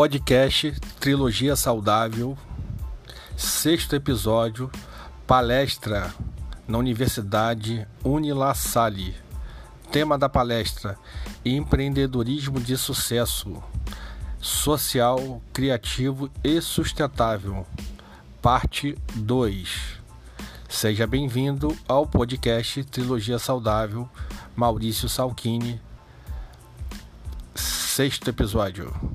Podcast Trilogia Saudável, sexto episódio, palestra na Universidade Unila Salle. Tema da palestra: Empreendedorismo de sucesso, social, criativo e sustentável. Parte 2. Seja bem-vindo ao podcast Trilogia Saudável, Maurício Salchini. Sexto episódio.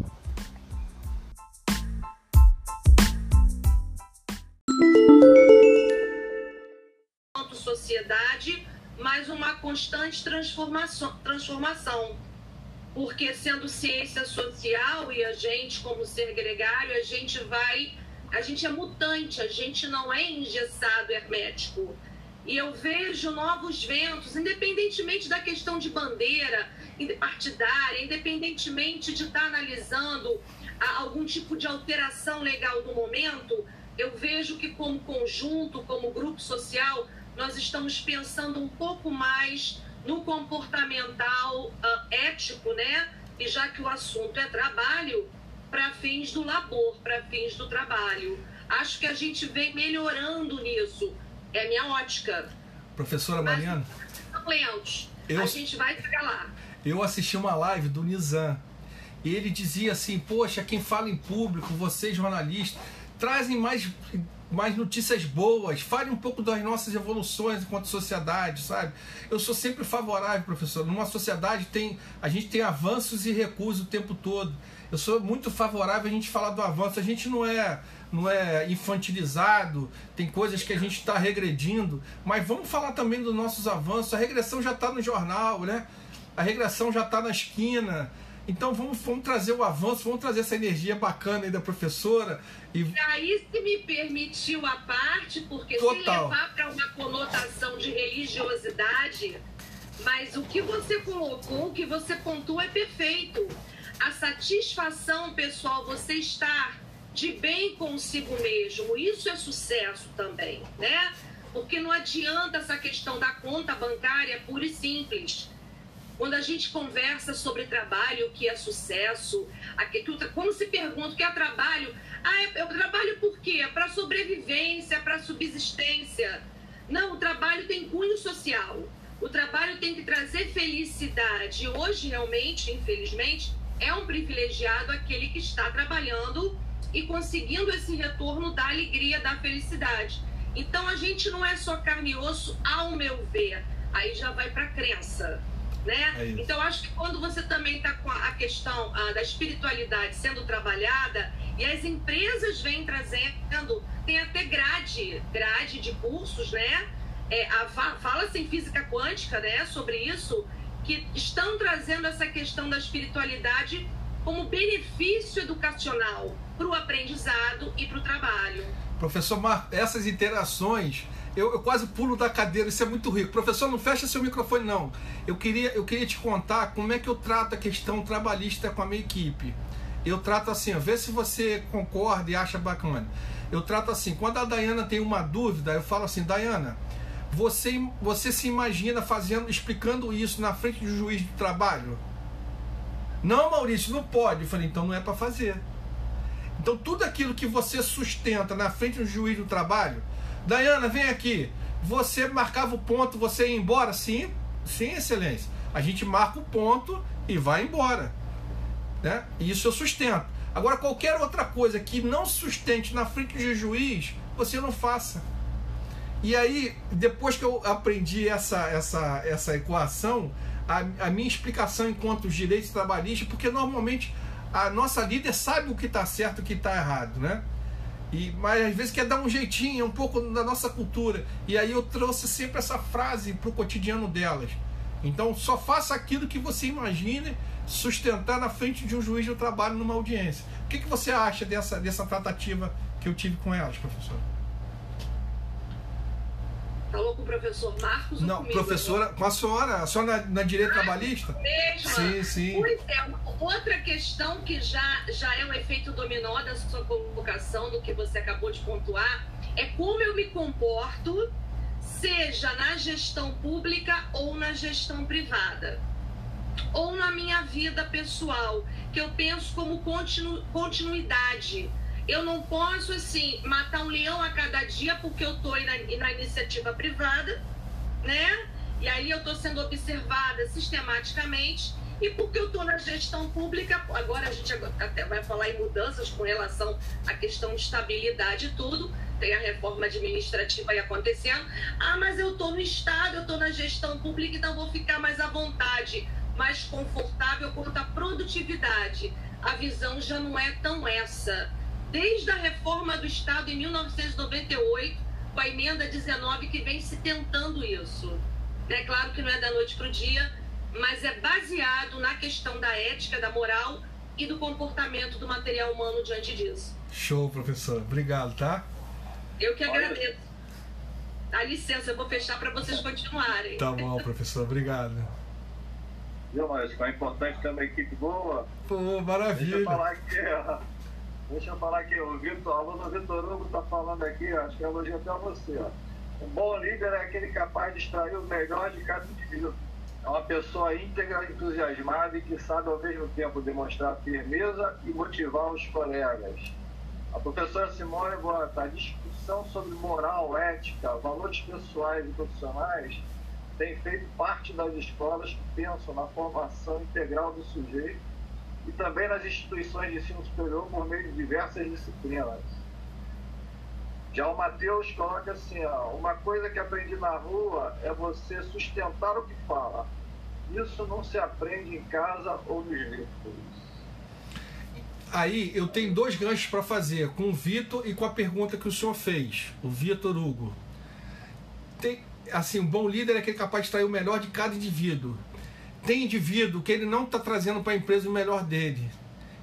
Transformação, transformação. Porque sendo ciência social e a gente como ser gregário, a gente vai, a gente é mutante, a gente não é engessado hermético. E eu vejo novos ventos, independentemente da questão de bandeira partidária, independentemente de estar analisando algum tipo de alteração legal do momento, eu vejo que como conjunto, como grupo social, nós estamos pensando um pouco mais no comportamental uh, ético, né? E já que o assunto é trabalho, para fins do labor, para fins do trabalho. Acho que a gente vem melhorando nisso. É minha ótica. Professora Mariana? Lentos. Eu, a gente vai chegar lá. Eu assisti uma live do Nizam. Ele dizia assim: Poxa, quem fala em público, vocês jornalistas, trazem mais mais notícias boas, fale um pouco das nossas evoluções enquanto sociedade, sabe? Eu sou sempre favorável, professor. Numa sociedade tem a gente tem avanços e recuos o tempo todo. Eu sou muito favorável a gente falar do avanço. A gente não é não é infantilizado, tem coisas que a gente está regredindo, mas vamos falar também dos nossos avanços. A regressão já está no jornal, né? A regressão já está na esquina. Então vamos, vamos trazer o avanço, vamos trazer essa energia bacana aí da professora. E, aí se me permitiu a parte, porque Total. se levar para uma conotação de religiosidade, mas o que você colocou, o que você pontua é perfeito. A satisfação pessoal, você estar de bem consigo mesmo, isso é sucesso também, né? Porque não adianta essa questão da conta bancária pura e simples quando a gente conversa sobre trabalho, o que é sucesso, quando se pergunta o que é trabalho, ah, eu trabalho por quê? Para sobrevivência, para subsistência. Não, o trabalho tem cunho social. O trabalho tem que trazer felicidade. Hoje, realmente, infelizmente, é um privilegiado aquele que está trabalhando e conseguindo esse retorno da alegria, da felicidade. Então, a gente não é só carne e osso, ao meu ver. Aí já vai para a crença né? É então acho que quando você também está com a questão ah, da espiritualidade sendo trabalhada e as empresas vêm trazendo, tem até grade, grade de cursos, né? É, Fala-se em física quântica, né? Sobre isso, que estão trazendo essa questão da espiritualidade como benefício educacional para o aprendizado e para o trabalho. Professor Mar, essas interações eu, eu, quase pulo da cadeira, isso é muito rico. Professor, não fecha seu microfone, não. Eu queria, eu queria te contar como é que eu trato a questão trabalhista com a minha equipe. Eu trato assim, ó, vê se você concorda e acha bacana. Eu trato assim, quando a Dayana tem uma dúvida, eu falo assim, Dayana, você, você se imagina fazendo, explicando isso na frente do juiz do trabalho? Não, Maurício, não pode. Eu falei, então não é para fazer. Então tudo aquilo que você sustenta na frente do juiz do trabalho, Dayana, vem aqui. Você marcava o ponto, você ia embora? Sim, sim, excelência. A gente marca o ponto e vai embora. Né? Isso eu sustento. Agora, qualquer outra coisa que não sustente na frente de juiz, você não faça. E aí, depois que eu aprendi essa, essa, essa equação, a, a minha explicação enquanto direitos trabalhistas, porque normalmente a nossa líder sabe o que está certo e o que está errado, né? E, mas às vezes quer dar um jeitinho, um pouco da nossa cultura. E aí eu trouxe sempre essa frase para o cotidiano delas. Então só faça aquilo que você imagine sustentar na frente de um juiz do trabalho numa audiência. O que, que você acha dessa, dessa tratativa que eu tive com elas, professor? Falou com o professor Marcos? Não, comigo, professora, com a senhora, a senhora na, na direita ah, trabalhista? Mesma. Sim, sim. Pois é, outra questão que já, já é um efeito dominó da sua convocação, do que você acabou de pontuar, é como eu me comporto, seja na gestão pública ou na gestão privada. ou na minha vida pessoal, que eu penso como continu, continuidade. Eu não posso, assim, matar um leão a cada dia porque eu estou na, na iniciativa privada, né? E aí eu estou sendo observada sistematicamente e porque eu estou na gestão pública, agora a gente até vai falar em mudanças com relação à questão de estabilidade e tudo, tem a reforma administrativa aí acontecendo. Ah, mas eu estou no Estado, eu estou na gestão pública, então vou ficar mais à vontade, mais confortável quanto à produtividade. A visão já não é tão essa. Desde a reforma do Estado em 1998, com a emenda 19, que vem se tentando isso. É claro que não é da noite para o dia, mas é baseado na questão da ética, da moral e do comportamento do material humano diante disso. Show, professor. Obrigado, tá? Eu que agradeço. Dá licença, eu vou fechar para vocês continuarem. Tá bom, professor. Obrigado. Viu, mas é importante ter uma equipe boa. Pô, maravilha. Deixa eu falar aqui, ó. Deixa eu falar aqui, o Vitor, aluno Vitor Hugo está falando aqui, acho que é elogio até você, ó. Um bom líder é aquele capaz de extrair o melhor de cada indivíduo é uma pessoa íntegra, entusiasmada e que sabe ao mesmo tempo demonstrar firmeza e motivar os colegas. A professora Simone bota a discussão sobre moral, ética, valores pessoais e profissionais tem feito parte das escolas que pensam na formação integral do sujeito e também nas instituições de ensino superior por meio de diversas disciplinas. Já o Mateus coloca assim, ó, uma coisa que aprendi na rua é você sustentar o que fala. Isso não se aprende em casa ou nos livros. Aí eu tenho dois ganchos para fazer, com o Vitor e com a pergunta que o senhor fez, o Vitor Hugo. Tem, assim, um bom líder é aquele capaz de extrair o melhor de cada indivíduo. Tem indivíduo que ele não está trazendo para a empresa o melhor dele.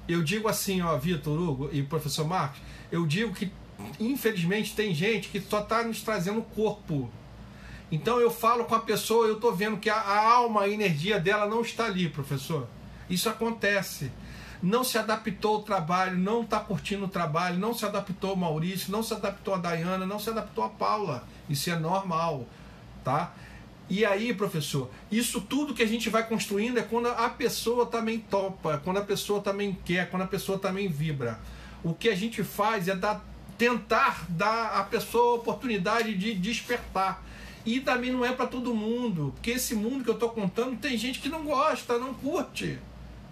Eu digo assim, ó, Vitor Hugo e professor Marcos, eu digo que infelizmente tem gente que só está nos trazendo o corpo. Então eu falo com a pessoa, eu estou vendo que a, a, alma, a energia dela não está ali, professor. Isso acontece. Não se adaptou ao trabalho, não está curtindo o trabalho, não se adaptou ao Maurício, não se adaptou a Dayana, não se adaptou a Paula. Isso é normal, tá? E aí, professor, isso tudo que a gente vai construindo é quando a pessoa também topa, quando a pessoa também quer, quando a pessoa também vibra. O que a gente faz é dar tentar dar à pessoa a oportunidade de despertar. E também não é para todo mundo, porque esse mundo que eu estou contando tem gente que não gosta, não curte.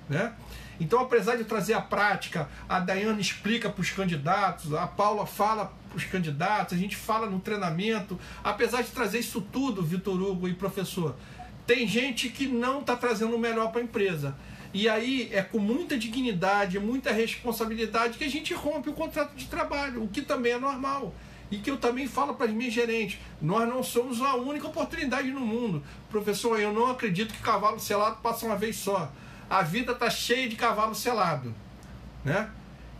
Né? Então, apesar de trazer a prática, a Dayana explica para os candidatos, a Paula fala para os candidatos, a gente fala no treinamento, apesar de trazer isso tudo, Vitor Hugo e professor, tem gente que não está trazendo o melhor para a empresa. E aí é com muita dignidade, muita responsabilidade que a gente rompe o contrato de trabalho, o que também é normal. E que eu também falo para as minhas gerentes: nós não somos a única oportunidade no mundo. Professor, eu não acredito que cavalo selado passa uma vez só. A vida está cheia de cavalo selado. Né?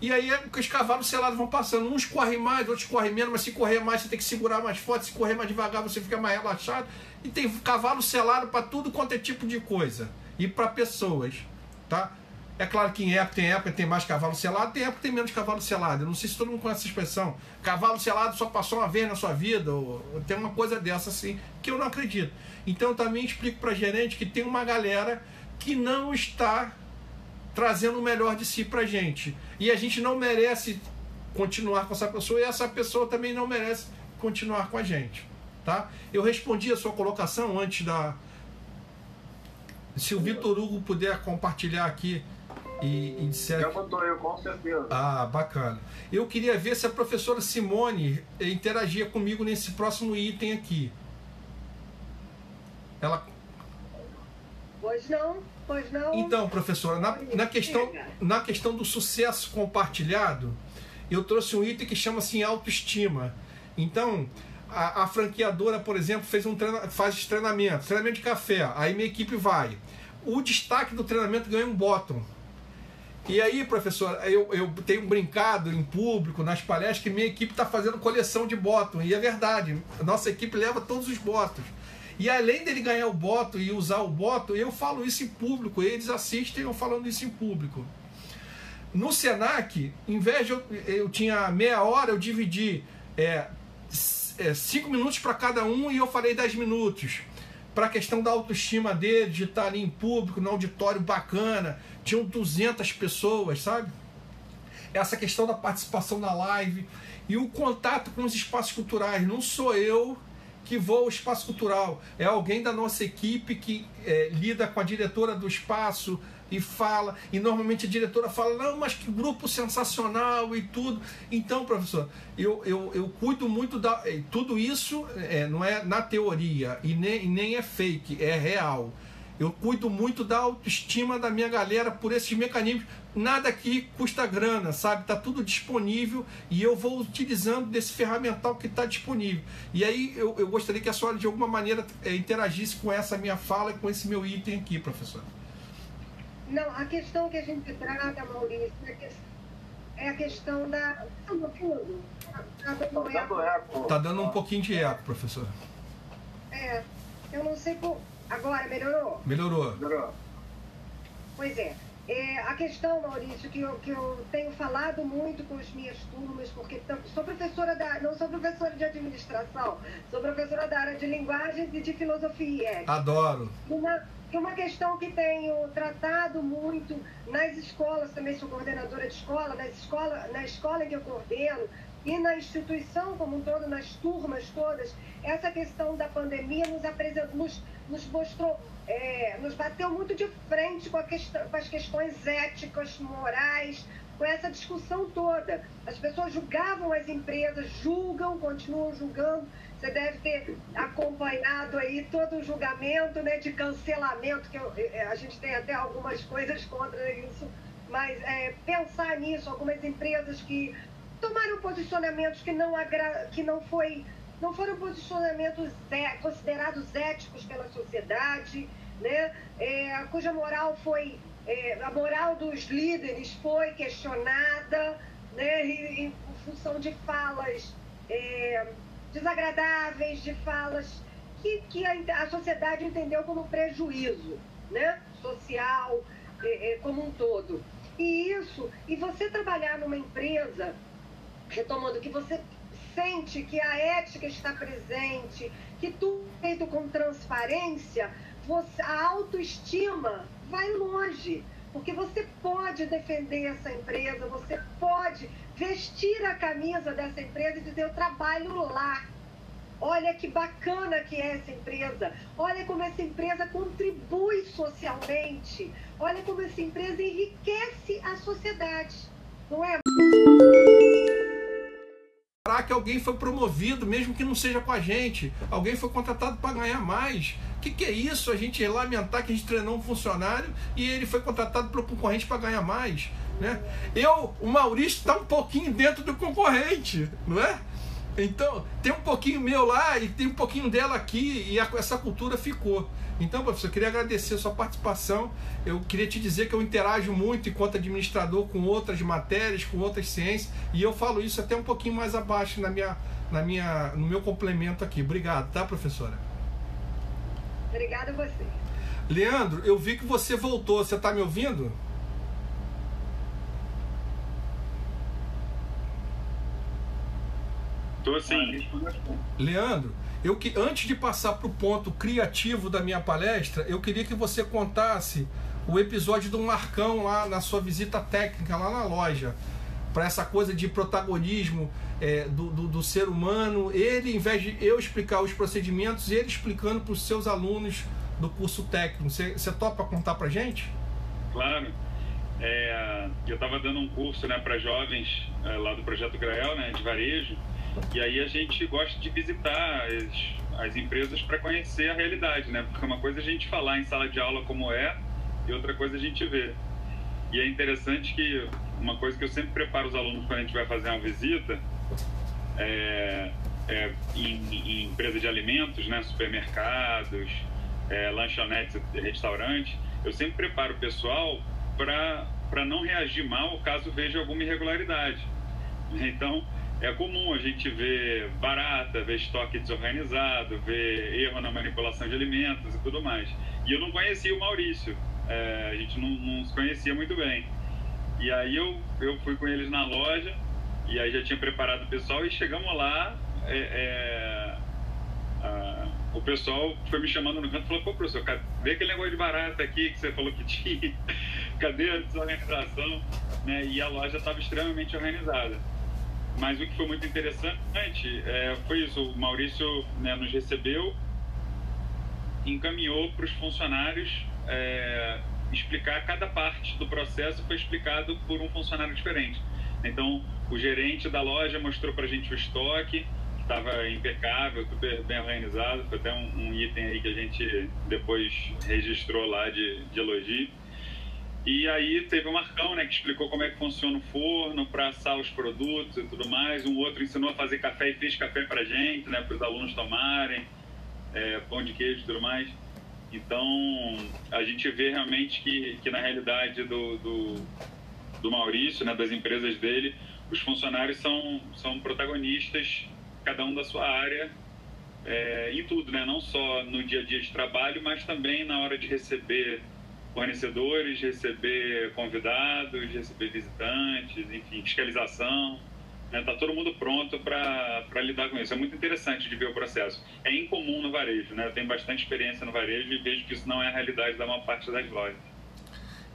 E aí é os cavalos selados vão passando. Uns correm mais, outros correm menos, mas se correr mais você tem que segurar mais forte, se correr mais devagar você fica mais relaxado. E tem cavalo selado para tudo quanto é tipo de coisa. E para pessoas tá? É claro que em época tem época tem mais cavalo selado, tem época tem menos cavalo selado. Eu não sei se todo mundo conhece essa expressão. Cavalo selado só passou uma vez na sua vida, ou, ou tem uma coisa dessa assim, que eu não acredito. Então eu também explico para gerente que tem uma galera que não está trazendo o melhor de si para gente. E a gente não merece continuar com essa pessoa e essa pessoa também não merece continuar com a gente. Tá? Eu respondi a sua colocação antes da, se o Vitor Hugo puder compartilhar aqui e, e disser. Já botou eu, com certeza. Ah, bacana. Eu queria ver se a professora Simone interagia comigo nesse próximo item aqui. Ela. Pois não, pois não. Então, professora, na, na, questão, na questão do sucesso compartilhado, eu trouxe um item que chama-se autoestima. Então, a, a, franqueadora, por exemplo, fez um treina, faz treinamento, treinamento de café, aí minha equipe vai. O destaque do treinamento ganha um bottom. E aí, professor, eu, eu tenho brincado em público, nas palestras, que minha equipe está fazendo coleção de bottom. E é verdade, a nossa equipe leva todos os bottoms. E além dele ganhar o bottom e usar o bottom, eu falo isso em público, eles assistem eu falando isso em público. No Senac, em vez de eu, eu tinha meia hora, eu dividi é, é, cinco minutos para cada um e eu falei 10 minutos. para a questão da autoestima dele, de estar ali em público, no auditório bacana, tinham 200 pessoas, sabe? Essa questão da participação na live e o contato com os espaços culturais. Não sou eu que vou ao espaço cultural, é alguém da nossa equipe que é, lida com a diretora do espaço, e fala, e normalmente a diretora fala, não, mas que grupo sensacional e tudo. Então, professor, eu, eu, eu cuido muito da. Tudo isso é, não é na teoria e nem, e nem é fake, é real. Eu cuido muito da autoestima da minha galera por esses mecanismos. Nada aqui custa grana, sabe? Tá tudo disponível e eu vou utilizando desse ferramental que está disponível. E aí eu, eu gostaria que a senhora de alguma maneira é, interagisse com essa minha fala e com esse meu item aqui, professor. Não, a questão que a gente trata, Maurício, é a questão da. No fundo, tá dando eco. Tá dando um pouquinho de eco, professor. É, eu não sei por. Agora, melhorou? Melhorou. Melhorou. Pois é. É, a questão, Maurício, que eu, que eu tenho falado muito com as minhas turmas, porque sou professora da. não sou professora de administração, sou professora da área de linguagens e de filosofia. Adoro. Uma, uma questão que tenho tratado muito nas escolas, também sou coordenadora de escola, nas escola, na escola em que eu coordeno e na instituição como um todo, nas turmas todas, essa questão da pandemia nos, apresentou, nos, nos mostrou, é, nos bateu muito de frente com, com as questões éticas, morais, com essa discussão toda. As pessoas julgavam as empresas, julgam, continuam julgando, você deve ter acompanhado aí todo o julgamento né, de cancelamento, que eu, é, a gente tem até algumas coisas contra isso, mas é, pensar nisso, algumas empresas que tomaram posicionamentos que não, agra que não, foi, não foram posicionamentos é, considerados éticos pela sociedade, né, é, cuja moral foi, é, a moral dos líderes foi questionada, né, em, em função de falas é, desagradáveis, de falas que, que a, a sociedade entendeu como prejuízo né? social é, é, como um todo. E isso, e você trabalhar numa empresa, retomando, que você sente que a ética está presente, que tudo é feito com transparência, você, a autoestima vai longe. Porque você pode defender essa empresa, você pode vestir a camisa dessa empresa e dizer: eu trabalho lá. Olha que bacana que é essa empresa. Olha como essa empresa contribui socialmente. Olha como essa empresa enriquece a sociedade. Não é? Que alguém foi promovido, mesmo que não seja com a gente. Alguém foi contratado para ganhar mais. O que, que é isso? A gente lamentar que a gente treinou um funcionário e ele foi contratado pelo concorrente para ganhar mais. Né? Eu, o Maurício está um pouquinho dentro do concorrente, não é? Então, tem um pouquinho meu lá e tem um pouquinho dela aqui e a, essa cultura ficou. Então, professor, eu queria agradecer a sua participação. Eu queria te dizer que eu interajo muito enquanto administrador com outras matérias, com outras ciências, e eu falo isso até um pouquinho mais abaixo na minha, na minha, no meu complemento aqui. Obrigado, tá, professora? Obrigada a você. Leandro, eu vi que você voltou. Você está me ouvindo? Tô sim. Leandro, eu que antes de passar para o ponto criativo da minha palestra, eu queria que você contasse o episódio do Marcão lá na sua visita técnica lá na loja para essa coisa de protagonismo é, do, do, do, ser humano, ele, em vez de eu explicar os procedimentos, ele explicando para os seus alunos do curso técnico. Você, topa contar para gente? Claro. É, eu estava dando um curso né, para jovens é, lá do Projeto Grael, né, de varejo, e aí a gente gosta de visitar as, as empresas para conhecer a realidade, né? Porque uma coisa é a gente falar em sala de aula como é e outra coisa é a gente ver. E é interessante que uma coisa que eu sempre preparo os alunos quando a gente vai fazer uma visita é, é em, em empresa de alimentos, né? Supermercados, é, lanchonetes, restaurantes. Eu sempre preparo o pessoal para não reagir mal caso veja alguma irregularidade. Então, é comum a gente ver barata, ver estoque desorganizado, ver erro na manipulação de alimentos e tudo mais. E eu não conhecia o Maurício, é, a gente não, não, se conhecia muito bem. E aí eu, eu fui com eles na loja, e aí já tinha preparado o pessoal, e chegamos lá, é, é, a, o pessoal foi me chamando no canto e falou, pô, professor, vê aquele negócio de barata aqui que você falou que tinha, cadê a desorganização? Né? E a loja estava extremamente organizada. Mas o que foi muito interessante é, foi isso, o Maurício né, nos recebeu, encaminhou para os funcionários é, explicar cada parte do processo foi explicado por um funcionário diferente. Então, o gerente da loja mostrou para a gente o estoque, estava impecável, super bem organizado. Foi até um, um, item aí que a gente depois registrou lá de, de elogio. E aí teve o Marcão, né, que explicou como é que funciona o forno para assar os produtos e tudo mais. Um outro ensinou a fazer café e fez café para gente, né, para os alunos tomarem, é, pão de queijo e tudo mais. Então, a gente vê realmente que, que na realidade do, do, do Maurício, né, das empresas dele, os funcionários são, são protagonistas, cada um da sua área, é, em tudo, né? não só no dia a dia de trabalho, mas também na hora de receber fornecedores, receber convidados, receber visitantes, enfim, fiscalização. Está né? todo mundo pronto para lidar com isso. É muito interessante de ver o processo. É incomum no varejo. Né? Eu tenho bastante experiência no varejo e vejo que isso não é a realidade da maior parte das lojas.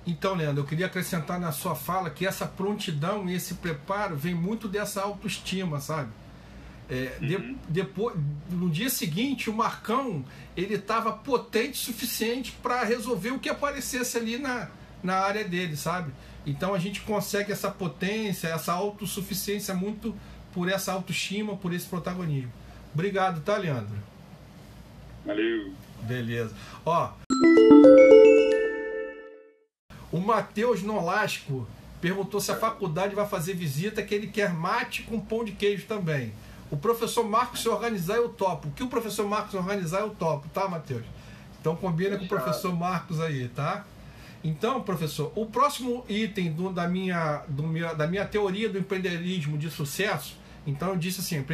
Então, Leandro, eu queria acrescentar na sua fala que essa prontidão e esse preparo vem muito dessa autoestima, sabe? É, uhum. de, depois, no dia seguinte, o Marcão ele estava potente o suficiente para resolver o que aparecesse ali na, na área dele, sabe? Então a gente consegue essa potência, essa autossuficiência muito por essa autoestima, por esse protagonismo. Obrigado, tá, Leandro? Valeu. Beleza. Ó. O Matheus Nolasco perguntou se a faculdade vai fazer visita, que ele quer mate com pão de queijo também. O professor Marcos se organizar, eu topo. O que o professor Marcos organizar, eu topo, tá, Matheus? Então combina com o professor Marcos aí, tá? Então, professor, o próximo item do, da, minha, do da minha teoria do empreendedorismo de sucesso, então eu disse assim,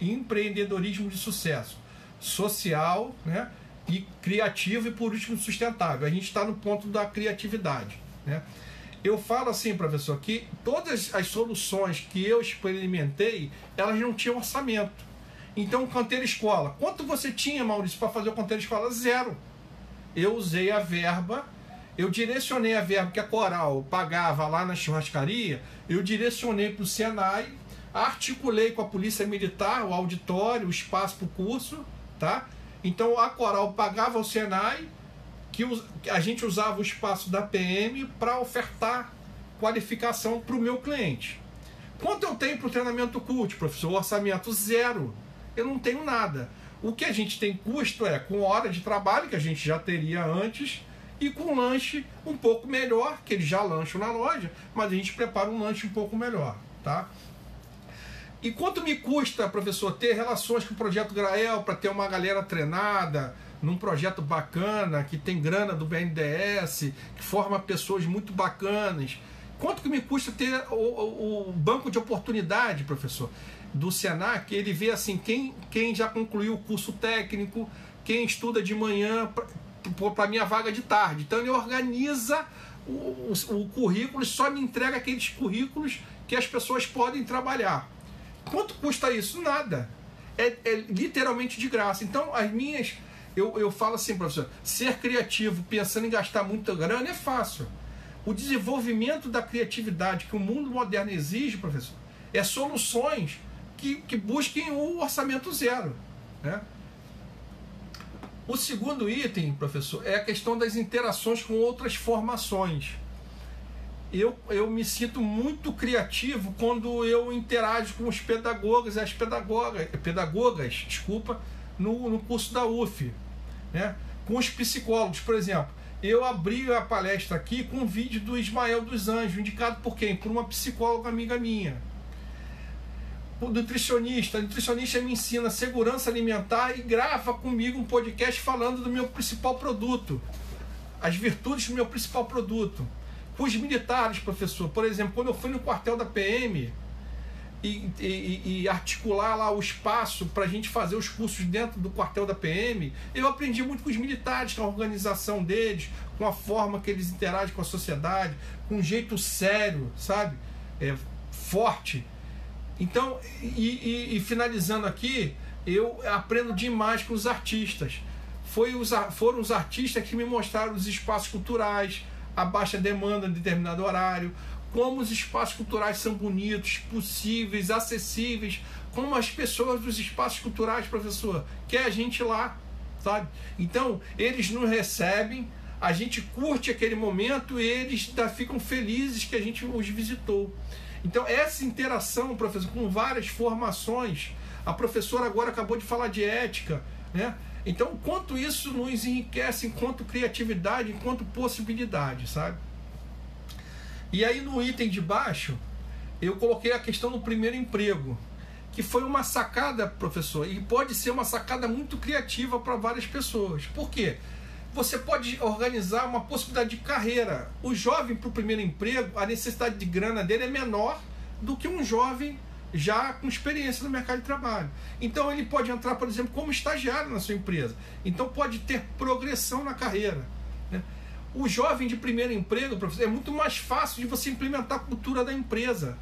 empreendedorismo de sucesso, social, né? E criativo e por último sustentável. A gente está no ponto da criatividade, né? Eu falo assim, professor, que todas as soluções que eu experimentei, elas não tinham orçamento. Então, canteira escola. Quanto você tinha, Maurício, para fazer o canteira escola? Zero. Eu usei a verba eu direcionei a verba que a Coral pagava lá na churrascaria, eu direcionei para o Senai, articulei com a Polícia Militar o auditório, o espaço para o curso, tá? Então a Coral pagava ao Senai, que a gente usava o espaço da PM para ofertar qualificação para o meu cliente. Quanto eu tenho para o treinamento CULT, professor? Orçamento zero. Eu não tenho nada. O que a gente tem custo é com hora de trabalho, que a gente já teria antes, e com lanche um pouco melhor, que eles já lancham na loja, mas a gente prepara um lanche um pouco melhor, tá? E quanto me custa, professor, ter relações com o projeto Grael para ter uma galera treinada num projeto bacana, que tem grana do BNDES, que forma pessoas muito bacanas? Quanto que me custa ter o, o banco de oportunidade, professor, do Senac? Ele vê assim quem, quem já concluiu o curso técnico, quem estuda de manhã para minha vaga de tarde. Então ele organiza o, o, o currículo e só me entrega aqueles currículos que as pessoas podem trabalhar. Quanto custa isso? Nada. É, é literalmente de graça. Então as minhas. Eu, eu falo assim, professor, ser criativo pensando em gastar muita grana é fácil. O desenvolvimento da criatividade que o mundo moderno exige, professor, é soluções que, que busquem o orçamento zero. Né? O segundo item, professor, é a questão das interações com outras formações. Eu, eu me sinto muito criativo quando eu interajo com os pedagogas e as pedagogas, pedagogas desculpa, no, no curso da UF. Né? Com os psicólogos, por exemplo. Eu abri a palestra aqui com um vídeo do Ismael dos Anjos, indicado por quem? Por uma psicóloga amiga minha o nutricionista. A nutricionista me ensina segurança alimentar e grava comigo um podcast falando do meu principal produto, as virtudes do meu principal produto. Com os militares, professor, por exemplo, quando eu fui no quartel da PM e, e, e articular lá o espaço para a gente fazer os cursos dentro do quartel da PM, eu aprendi muito com os militares, com a organização deles, com a forma que eles interagem com a sociedade, com um jeito sério, sabe? É, forte então, e, e, finalizando aqui, eu aprendo demais com os artistas. Foi os, foram os artistas que me mostraram os espaços culturais, a baixa demanda em determinado horário, como os espaços culturais são bonitos, possíveis, acessíveis, como as pessoas dos espaços culturais, professor, quer a gente lá, sabe? Então, eles nos recebem, a gente curte aquele momento e eles ficam felizes que a gente os visitou. Então, essa interação, professor, com várias formações, a professora agora acabou de falar de ética, né? Então, quanto isso nos enriquece enquanto criatividade, enquanto possibilidade, sabe? E aí no item de baixo, eu coloquei a questão do primeiro emprego, que foi uma sacada, professor, e pode ser uma sacada muito criativa para várias pessoas. Por quê? Você pode organizar uma possibilidade de carreira. O jovem para o primeiro emprego, a necessidade de grana dele é menor do que um jovem já com experiência no mercado de trabalho. Então ele pode entrar, por exemplo, como estagiário na sua empresa. Então pode ter progressão na carreira. O jovem de primeiro emprego, professor, é muito mais fácil de você implementar a cultura da empresa.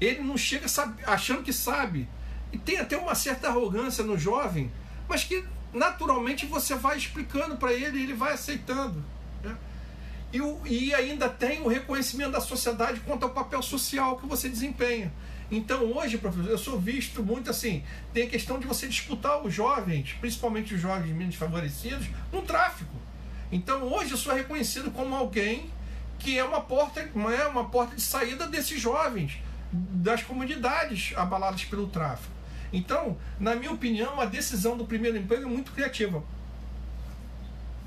Ele não chega achando que sabe. E tem até uma certa arrogância no jovem, mas que naturalmente você vai explicando para ele e ele vai aceitando. Né? E, o, e ainda tem o reconhecimento da sociedade quanto ao papel social que você desempenha. Então hoje, professor, eu sou visto muito assim, tem a questão de você disputar os jovens, principalmente os jovens menos favorecidos, no tráfico. Então hoje eu sou reconhecido como alguém que é uma porta, é uma porta de saída desses jovens, das comunidades abaladas pelo tráfico. Então, na minha opinião, a decisão do primeiro emprego é muito criativa.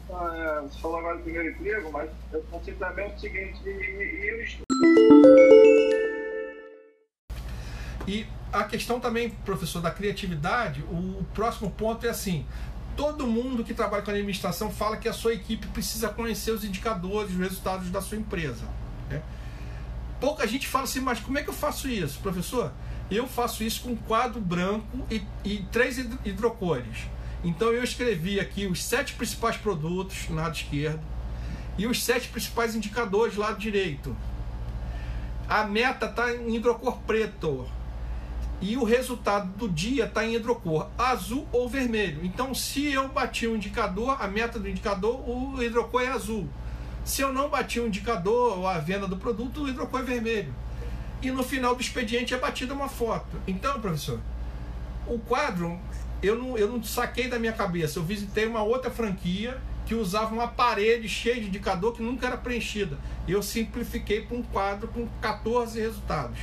Ah, é, você falou agora do primeiro emprego, mas eu consigo também o seguinte, e, e, e a questão também, professor, da criatividade, o próximo ponto é assim: todo mundo que trabalha com administração fala que a sua equipe precisa conhecer os indicadores, os resultados da sua empresa. Né? Pouca gente fala assim, mas como é que eu faço isso, professor? Eu faço isso com um quadro branco e, e três hidrocores. Então eu escrevi aqui os sete principais produtos no lado esquerdo e os sete principais indicadores do lado direito. A meta está em hidrocor preto e o resultado do dia está em hidrocor azul ou vermelho. Então, se eu bati o um indicador, a meta do indicador, o hidrocor é azul. Se eu não bati o um indicador a venda do produto, o hidrocor é vermelho. E no final do expediente é batida uma foto. Então, professor, o quadro eu não, eu não saquei da minha cabeça. Eu visitei uma outra franquia que usava uma parede cheia de indicador que nunca era preenchida. Eu simplifiquei para um quadro com 14 resultados.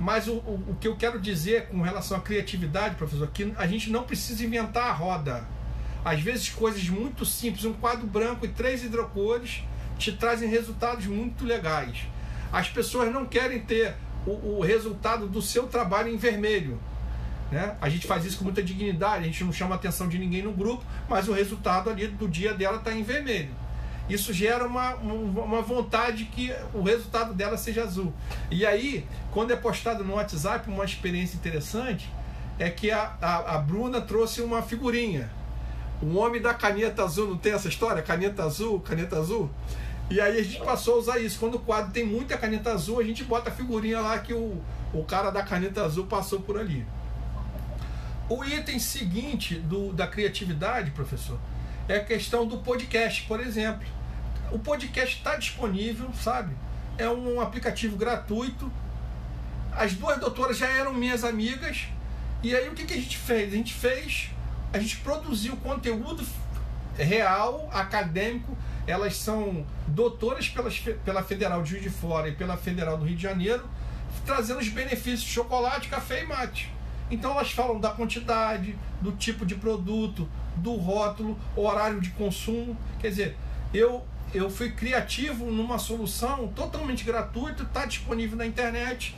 Mas o, o, o, que eu quero dizer com relação à criatividade, professor, é que a gente não precisa inventar a roda. Às vezes, coisas muito simples, um quadro branco e três hidrocores, te trazem resultados muito legais. As pessoas não querem ter o, o resultado do seu trabalho em vermelho. Né? A gente faz isso com muita dignidade, a gente não chama a atenção de ninguém no grupo, mas o resultado ali do dia dela está em vermelho isso gera uma, uma vontade que o resultado dela seja azul. E aí, quando é postado no WhatsApp, uma experiência interessante é que a, a, a Bruna trouxe uma figurinha. O homem da caneta azul, não tem essa história? Caneta azul, caneta azul. E aí a gente passou a usar isso. Quando o quadro tem muita caneta azul, a gente bota a figurinha lá que o, o cara da caneta azul passou por ali. O item seguinte do, da criatividade, professor, é a questão do podcast, por exemplo. O podcast está disponível, sabe? É um aplicativo gratuito. As duas doutoras já eram minhas amigas. E aí o que, que a gente fez? A gente fez, a gente produziu conteúdo real, acadêmico. Elas são doutoras pelas, pela Federal de Juiz de Fora e pela Federal do Rio de Janeiro, trazendo os benefícios de chocolate, café e mate. Então elas falam da quantidade, do tipo de produto, do rótulo, horário de consumo. Quer dizer, eu eu fui criativo numa solução totalmente gratuita, está disponível na internet.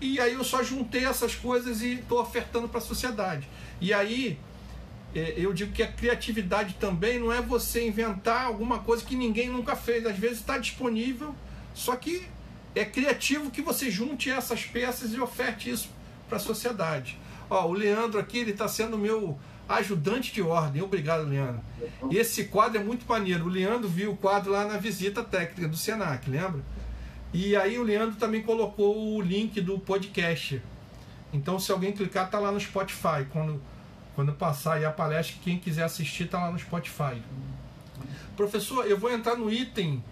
E aí eu só juntei essas coisas e estou ofertando para a sociedade. E aí é, eu digo que a criatividade também não é você inventar alguma coisa que ninguém nunca fez. Às vezes está disponível, só que é criativo que você junte essas peças e oferte isso para a sociedade. Ó, o Leandro aqui ele está sendo meu ajudante de ordem. Obrigado, Leandro. Esse quadro é muito maneiro. O Leandro viu o quadro lá na visita técnica do Senac, lembra? E aí o Leandro também colocou o link do podcast. Então, se alguém clicar, tá lá no Spotify. Quando Quando passar a palestra, quem quiser assistir está lá no Spotify. Professor, eu vou entrar no item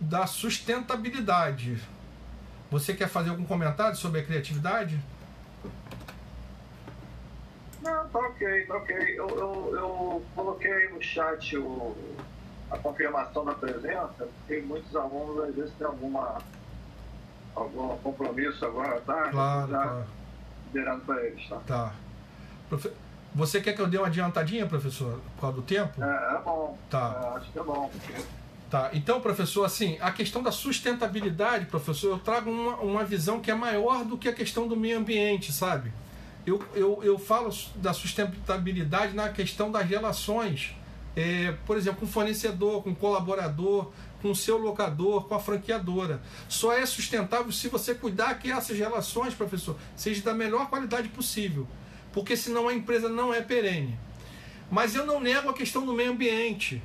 da sustentabilidade. Você quer fazer algum comentário sobre a criatividade? Não, tá ok, tá ok. Eu, eu, eu coloquei no chat o, a confirmação da presença, porque muitos alunos às vezes têm alguma, algum compromisso agora, tá? Claro, Já claro. liberando para eles, tá? Tá. Você quer que eu dê uma adiantadinha, professor, por causa do tempo? É, é bom. Tá. É, acho que é bom. Porque... Tá, então, professor, assim, a questão da sustentabilidade, professor, eu trago uma, uma visão que é maior do que a questão do meio ambiente, sabe? Eu, eu, eu falo da sustentabilidade na questão das relações, é, por exemplo, com fornecedor, com colaborador, com seu locador, com a franqueadora. Só é sustentável se você cuidar que essas relações, professor, sejam da melhor qualidade possível, porque senão a empresa não é perene. Mas eu não nego a questão do meio ambiente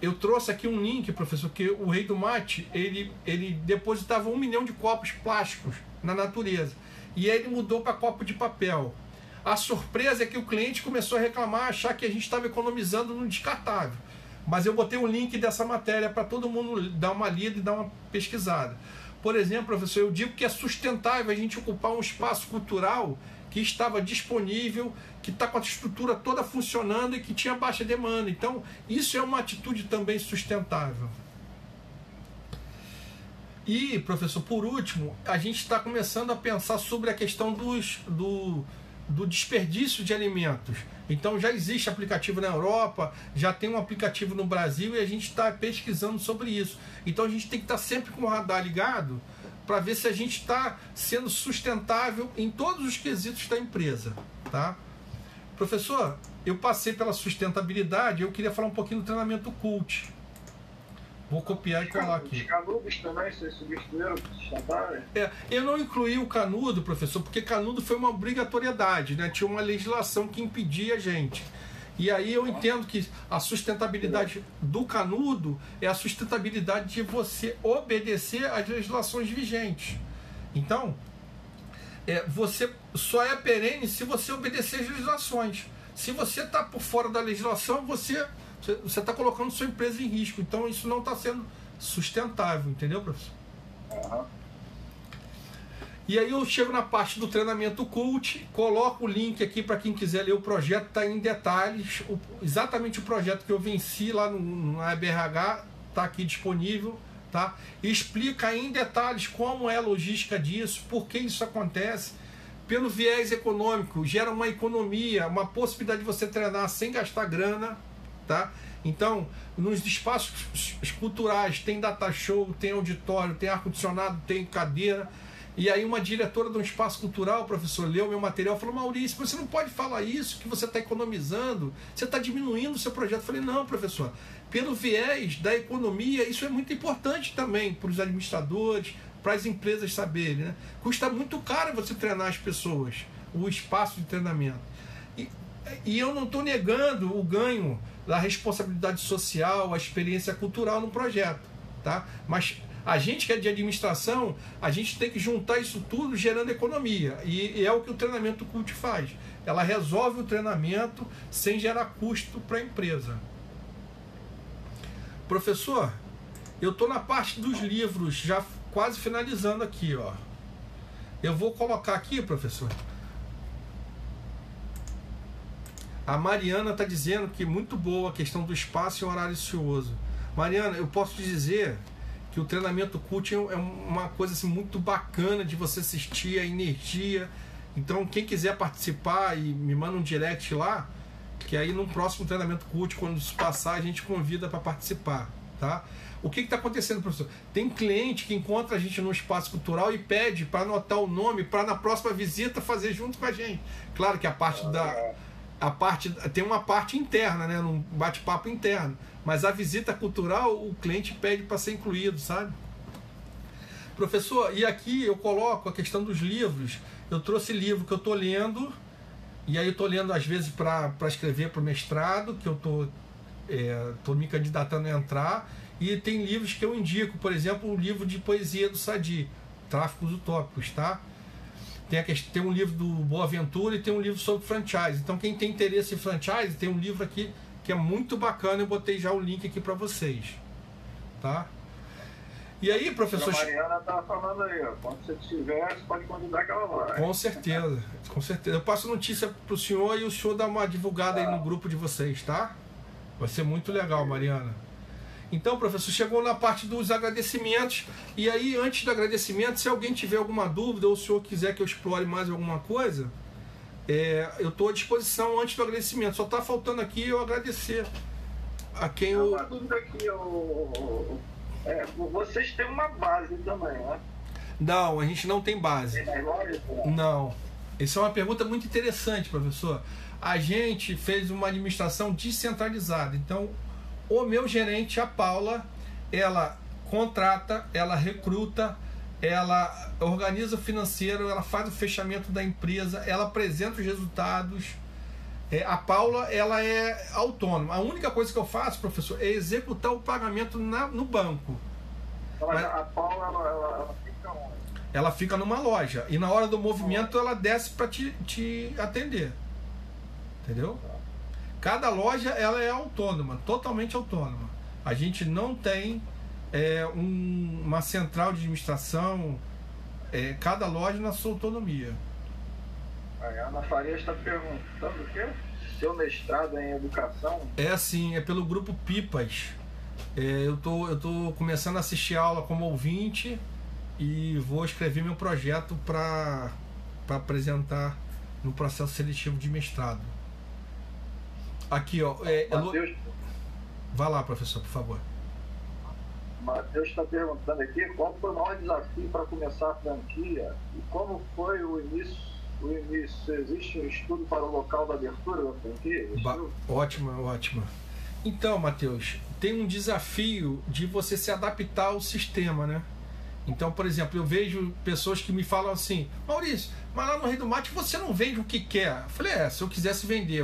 eu trouxe aqui um link, professor, que o rei do mate, ele, ele depositava um milhão de copos plásticos na natureza. E aí ele mudou para copo de papel. A surpresa é que o cliente começou a reclamar, achar que a gente estava economizando no descartável. Mas eu botei o um link dessa matéria para todo mundo dar uma lida e dar uma pesquisada. Por exemplo, professor, eu digo que é sustentável a gente ocupar um espaço cultural que estava disponível, que está com a estrutura toda funcionando e que tinha baixa demanda. Então, isso é uma atitude também sustentável. E, professor, por último, a gente está começando a pensar sobre a questão dos, do, do desperdício de alimentos. Então já existe aplicativo na Europa, já tem um aplicativo no Brasil e a gente está pesquisando sobre isso. Então a gente tem que estar tá sempre com o radar ligado para ver se a gente está sendo sustentável em todos os quesitos da empresa, tá? Professor, eu passei pela sustentabilidade, eu queria falar um pouquinho do treinamento cult. Vou copiar e colar aqui. Os canudos também, vocês substituíram É, eu não incluí o canudo, professor, porque canudo foi uma obrigatoriedade, né? Tinha uma legislação que impedia a gente. E aí eu entendo que a sustentabilidade do canudo é a sustentabilidade de você obedecer às legislações vigentes. Então, é, você só é perene se você obedecer às legislações. Se você está por fora da legislação, você você está colocando sua empresa em risco. Então isso não está sendo sustentável, entendeu, professor? Uhum. E aí eu chego na parte do treinamento cult, coloco o link aqui para quem quiser ler o projeto, está em detalhes, o, exatamente o projeto que eu venci lá no, no ABRH, está aqui disponível, tá? Explica em detalhes como é a logística disso, por que isso acontece, pelo viés econômico, gera uma economia, uma possibilidade de você treinar sem gastar grana, tá? Então, nos espaços culturais tem data show, tem auditório, tem ar-condicionado, tem cadeira, e aí uma diretora de um espaço cultural, professor, leu meu material falou, Maurício, você não pode falar isso, que você está economizando, você está diminuindo o seu projeto. Eu falei, não, professor, pelo viés da economia, isso é muito importante também para os administradores, para as empresas saberem. Né? Custa muito caro você treinar as pessoas, o espaço de treinamento. E, e eu não estou negando o ganho da responsabilidade social, a experiência cultural no projeto. Tá? Mas a gente que é de administração, a gente tem que juntar isso tudo gerando economia. E, é o que o treinamento CULT faz. Ela resolve o treinamento sem gerar custo para a empresa. Professor, eu estou na parte dos livros, já quase finalizando aqui. Ó. Eu vou colocar aqui, professor. A Mariana está dizendo que muito boa a questão do espaço e horário ocioso. Mariana, eu posso te dizer que o treinamento cult é uma coisa assim, muito bacana de você assistir, a energia. Então, quem quiser participar e me manda um direct lá, que aí no próximo treinamento cult, quando isso passar, a gente convida para participar, tá? O que está acontecendo, professor? Tem cliente que encontra a gente no espaço cultural e pede para anotar o nome para na próxima visita fazer junto com a gente. Claro que a parte da a parte tem uma parte interna, né, num bate-papo interno, mas a visita cultural o cliente pede para ser incluído, sabe? Professor, e aqui eu coloco a questão dos livros. Eu trouxe livro que eu estou lendo, e aí eu estou lendo às vezes para escrever para o mestrado, que eu estou é, tô me candidatando a entrar, e tem livros que eu indico, por exemplo, o livro de poesia do Sadi, Tráficos Utópicos, tá? Tem, a, tem um livro do Boa Ventura e tem um livro sobre franchise. Então, quem tem interesse em franchise, tem um livro aqui que é muito bacana. Eu botei já o link aqui para vocês. Tá? E aí, professor. A Mariana tá falando aí, ó. Quando você tiver, você pode convidar que ela vai. Com certeza, com certeza. Eu passo notícia pro senhor e o senhor dá uma divulgada tá. aí no grupo de vocês, tá? Vai ser muito legal, Mariana. Então, professor, chegou na parte dos agradecimentos. E aí, antes do agradecimento, se alguém tiver alguma dúvida ou o senhor quiser que eu explore mais alguma coisa, é, eu estou à disposição antes do agradecimento. Só está faltando aqui eu agradecer a quem eu. Uma dúvida aqui, eu... é, vocês têm uma base também, né? Não, a gente não tem base. Não. Essa é uma pergunta muito interessante, professor. A gente fez uma administração descentralizada. Então, o meu gerente, a Paula, ela contrata, ela recruta, ela organiza o financeiro, ela faz o fechamento da empresa, ela apresenta os resultados. É, a Paula ela é autônoma. A única coisa que eu faço, professor, é executar o pagamento na, no banco. Mas, a Paula ela, ela, ela, fica onde? Ela fica numa loja e na hora do movimento ela desce para te, te atender. Entendeu? Cada loja ela é autônoma, totalmente autônoma. A gente não tem é, um, uma central de administração, é, cada loja na sua autonomia. A Ana Faria está perguntando o quê? Seu mestrado em educação? É assim, é pelo grupo Pipas. É, eu tô, eu tô começando a assistir aula como ouvinte e vou escrever meu projeto para apresentar no processo seletivo de mestrado. Aqui, ó. É, Mateus... Vai lá, professor, por favor. Matheus está perguntando aqui qual foi o maior desafio para começar a franquia e como foi o início. O início. Existe um estudo para o local da abertura da franquia? Ótima, ótima. Então, Matheus, tem um desafio de você se adaptar ao sistema, né? Então, por exemplo, eu vejo pessoas que me falam assim: Maurício, mas lá no Rei do Mate você não vende o que quer. Eu falei: é, se eu quisesse vender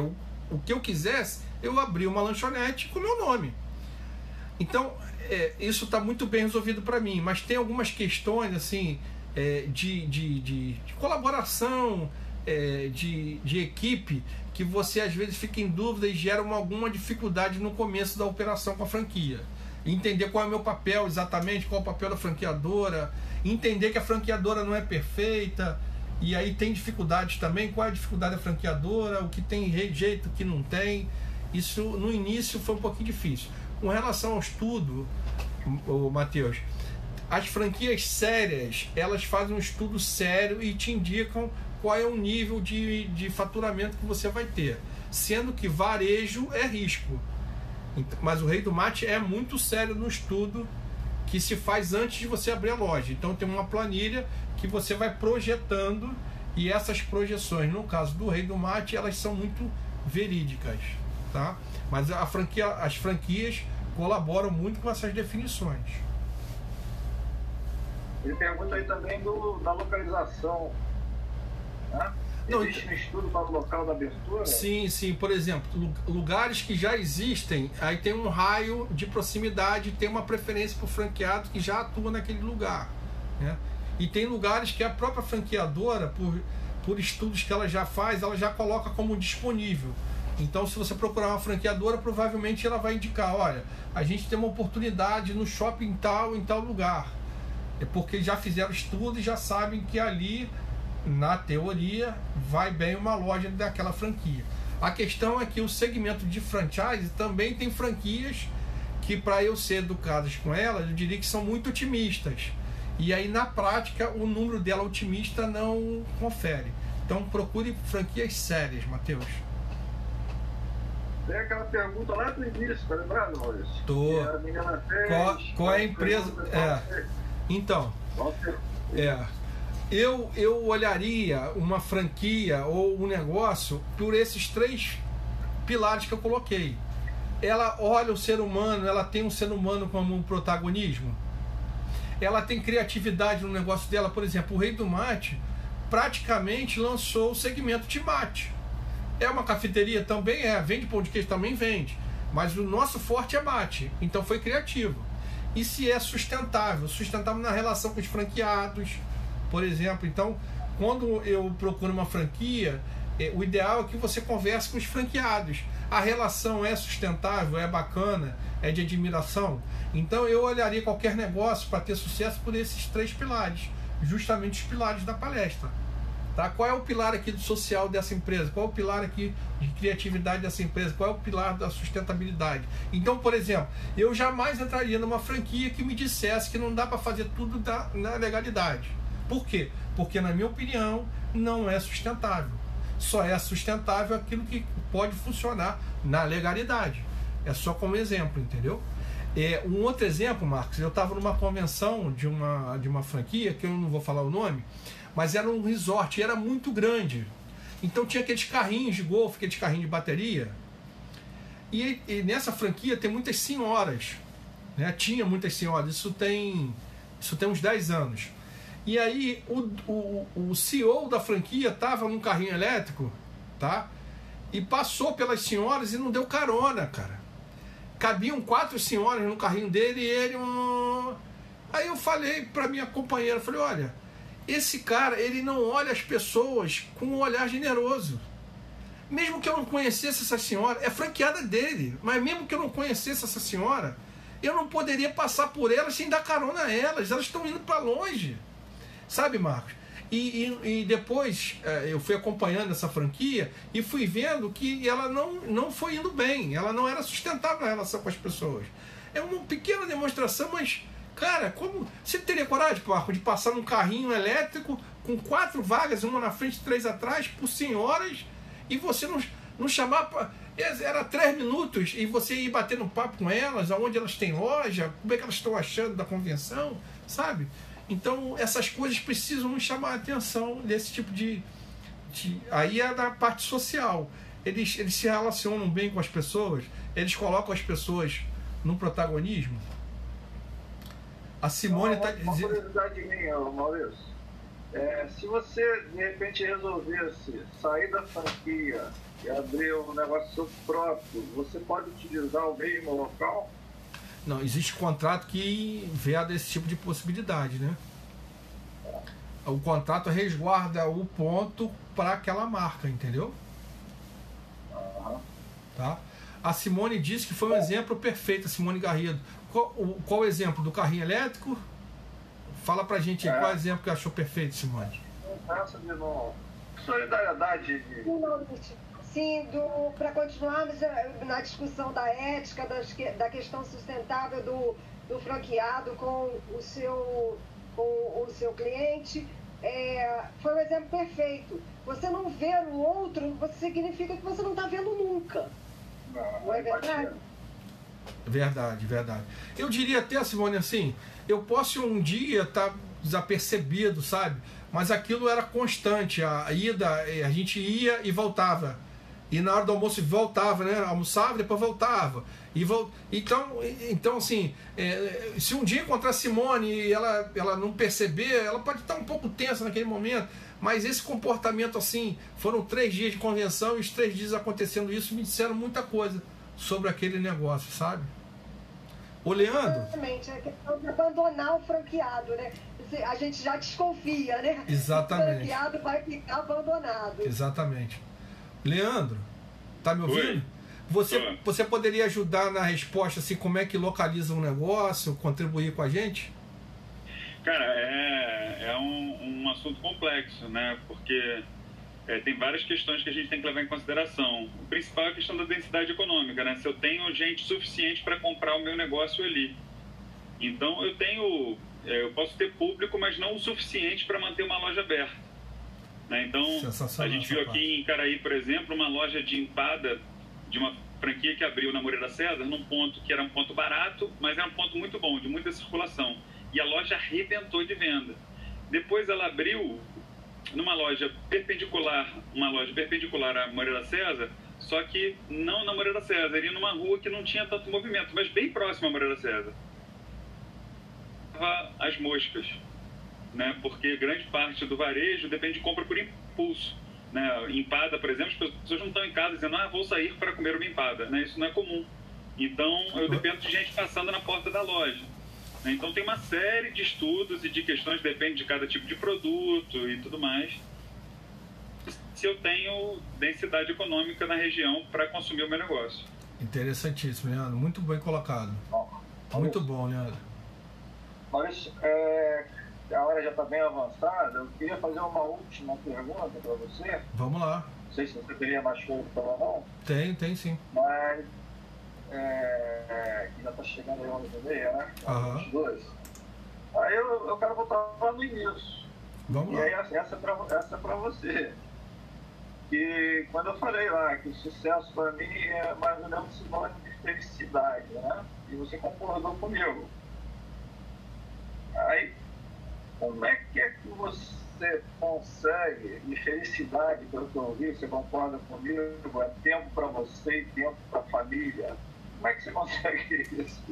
o que eu quisesse, eu abri uma lanchonete com meu nome. Então, é, isso está muito bem resolvido para mim, mas tem algumas questões assim é, de, de, de, de, colaboração, é, de, de equipe, que você às vezes fica em dúvida e gera uma, alguma dificuldade no começo da operação com a franquia. Entender qual é o meu papel exatamente, qual é o papel da franqueadora, entender que a franqueadora não é perfeita, e aí tem dificuldades também, qual é a dificuldade da franqueadora, o que tem jeito, o que não tem. Isso no início foi um pouquinho difícil. Com relação ao estudo, o Matheus, as franquias sérias, elas fazem um estudo sério e te indicam qual é o nível de, de faturamento que você vai ter. Sendo que varejo é risco. Mas o Rei do Mate é muito sério no estudo que se faz antes de você abrir a loja. Então tem uma planilha que você vai projetando e essas projeções, no caso do Rei do Mate, elas são muito verídicas, tá? Mas a franquia, as franquias colaboram muito com essas definições. Ele pergunta aí também do, da localização. Né? Existe então, um estudo para o local da abertura? Sim, sim. Por exemplo, lugares que já existem, aí tem um raio de proximidade, tem uma preferência para o franqueado que já atua naquele lugar. Né? E tem lugares que a própria franqueadora, por, por estudos que ela já faz, ela já coloca como disponível. Então, se você procurar uma franqueadora, provavelmente ela vai indicar: olha, a gente tem uma oportunidade no shopping tal, em tal lugar. É porque já fizeram estudo e já sabem que ali, na teoria, vai bem uma loja daquela franquia. A questão é que o segmento de franchise também tem franquias que, para eu ser educado com elas, eu diria que são muito otimistas e aí, na prática, o número dela otimista não confere. Então, procure franquias sérias, Matheus. Tem aquela pergunta lá do início, tá lembrado, Maurício? Tô. Menina fez, qual, qual é a empresa? É. Então. É. Eu, eu olharia uma franquia ou um negócio por esses três pilares que eu coloquei. Ela olha o ser humano, ela tem um ser humano como um protagonismo ela tem criatividade no negócio dela. Por exemplo, o Rei do Mate praticamente lançou o segmento de mate. É uma cafeteria? Também é. Vende pão de queijo? Também vende. Mas o nosso forte é mate. Então foi criativo. E se é sustentável? Sustentável na relação com os franqueados, por exemplo. Então, quando eu procuro uma franquia, é, o ideal é que você converse com os franqueados. A relação é sustentável, é bacana, é de admiração. Então eu olharia qualquer negócio para ter sucesso por esses três pilares, justamente os pilares da palestra. Tá? Qual é o pilar aqui do social dessa empresa? Qual é o pilar aqui de criatividade dessa empresa? Qual é o pilar da sustentabilidade? Então, por exemplo, eu jamais entraria numa franquia que me dissesse que não dá para fazer tudo da, na legalidade. Por quê? Porque, na minha opinião, não é sustentável. Só é sustentável aquilo que pode funcionar na legalidade. É só como exemplo, entendeu? É, um outro exemplo, Marcos, eu estava numa convenção de uma, de uma franquia, que eu não vou falar o nome, mas era um resort era muito grande. Então tinha aqueles carrinhos de golfe, aqueles carrinhos de bateria. E, e nessa franquia tem muitas senhoras. Né? Tinha muitas senhoras, isso tem, isso tem uns 10 anos. E aí o, o, o CEO da franquia estava num carrinho elétrico, tá? E passou pelas senhoras e não deu carona, cara. Cabiam quatro senhoras no carrinho dele e ele. Um... Aí eu falei para minha companheira, falei, olha, esse cara, ele não olha as pessoas com um olhar generoso. Mesmo que eu não conhecesse essa senhora, é franqueada dele, mas mesmo que eu não conhecesse essa senhora, eu não poderia passar por elas sem dar carona a elas. Elas estão indo para longe. Sabe, Marcos? E, e, e, depois é, eu fui acompanhando essa franquia e fui vendo que ela não, não foi indo bem, ela não era sustentável na relação com as pessoas. É uma pequena demonstração, mas Cara, como você teria coragem, Marco, de passar num carrinho elétrico com quatro vagas, uma na frente, três atrás, por senhoras, e você não, não chamar pra, era três minutos e você ir bater no papo com elas, aonde elas têm loja, como é que elas estão achando da convenção, sabe? Então essas coisas precisam chamar a atenção desse tipo de, de. Aí é da parte social. Eles, eles se relacionam bem com as pessoas, eles colocam as pessoas no protagonismo. A Simone está dizendo. Uma curiosidade minha, Maurício. É, se você de repente resolvesse sair da franquia e abrir um negócio próprio, você pode utilizar o mesmo local? Não, existe contrato que veda esse tipo de possibilidade, né? O contrato resguarda o ponto para aquela marca, entendeu? Tá? A Simone disse que foi um exemplo perfeito, a Simone Garrido. Qual, o, qual o exemplo do carrinho elétrico? Fala pra gente aí, é. qual o exemplo que achou perfeito, Simone? Essa de solidariedade. Sim, para continuarmos eh, na discussão da ética, das, da questão sustentável do, do franqueado com o seu, com o seu cliente, é, foi um exemplo perfeito. Você não ver o outro, significa que você não está vendo nunca. Não, não é verdade? Verdade, verdade. Eu diria até, Simone, assim, eu posso um dia estar tá desapercebido, sabe? Mas aquilo era constante. A ida, eh, a gente ia e voltava. E na hora do almoço voltava, né? Almoçava e depois voltava. E vol... então, então, assim, é, se um dia encontrar Simone e ela, ela não perceber, ela pode estar um pouco tensa naquele momento. Mas esse comportamento, assim, foram três dias de convenção e os três dias acontecendo isso me disseram muita coisa sobre aquele negócio, sabe? O Leandro. Exatamente, é questão de abandonar o franqueado, né? A gente já desconfia, né? Exatamente. O franqueado vai ficar abandonado. Exatamente. Leandro, tá me ouvindo? Oi. Você, você poderia ajudar na resposta, assim, como é que localiza um negócio, contribuir com a gente? Cara, é, é um, um assunto complexo, né? Porque é, tem várias questões que a gente tem que levar em consideração. O principal é a questão da densidade econômica, né? Se eu tenho gente suficiente para comprar o meu negócio ali. Então eu tenho, é, eu posso ter público, mas não o suficiente para manter uma loja aberta. Né? Então a gente viu aqui em Caraí, por exemplo, uma loja de empada de uma franquia que abriu na Moreira César, num ponto que era um ponto barato, mas era um ponto muito bom, de muita circulação. E a loja arrebentou de venda. Depois ela abriu numa loja perpendicular, uma loja perpendicular à Moreira César, só que não na Moreira César, iria numa rua que não tinha tanto movimento, mas bem próximo à Moreira César. As moscas, né? Porque grande parte do varejo depende de compra por impulso. Né? Empada, por exemplo, as pessoas não estão em casa dizendo, ah, vou sair para comer uma empada. Né? Isso não é comum. Então, eu dependo de gente passando na porta da loja. Né? Então tem uma série de estudos e de questões, depende de cada tipo de produto e tudo mais. Se eu tenho densidade econômica na região para consumir o meu negócio. Interessantíssimo, Leandro. Muito bem colocado. Muito bom, Leandro. Maurício, é, a hora já está bem avançada. Eu queria fazer uma última pergunta para você. Vamos lá. Não sei se você teria mais coisa para falar, não. Tem, tem sim. Mas é, que já está chegando aí 11 e meia, né? Aham. 22. Aí eu, eu quero voltar lá no início. Vamos E lá. aí essa essa é pra, essa é pra você. Que quando eu falei lá que o sucesso para mim é mais ou menos sinônimo de felicidade, né? E você concordou comigo. Aí, como é que é que você consegue, e felicidade, pelo que eu ouvi, você concorda comigo, é tempo para você e tempo para a família. Como é que você consegue isso?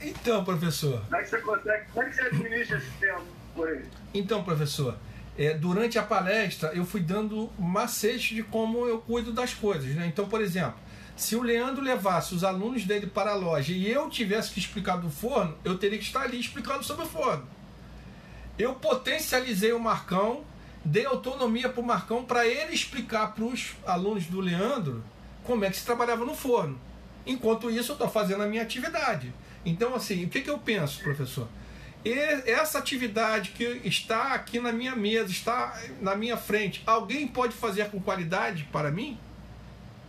Então, professor. Como é que você consegue, como é que você administra esse tempo por aí? Então, professor, é, durante a palestra eu fui dando macete de como eu cuido das coisas. Né? Então, por exemplo, se o Leandro levasse os alunos dele para a loja e eu tivesse que explicar do forno, eu teria que estar ali explicando sobre o forno. Eu potencializei o Marcão, dei autonomia para o Marcão para ele explicar para os alunos do Leandro como é que se trabalhava no forno. Enquanto isso, eu estou fazendo a minha atividade. Então, assim, o que, que eu penso, professor? E essa atividade que está aqui na minha mesa, está na minha frente, alguém pode fazer com qualidade para mim?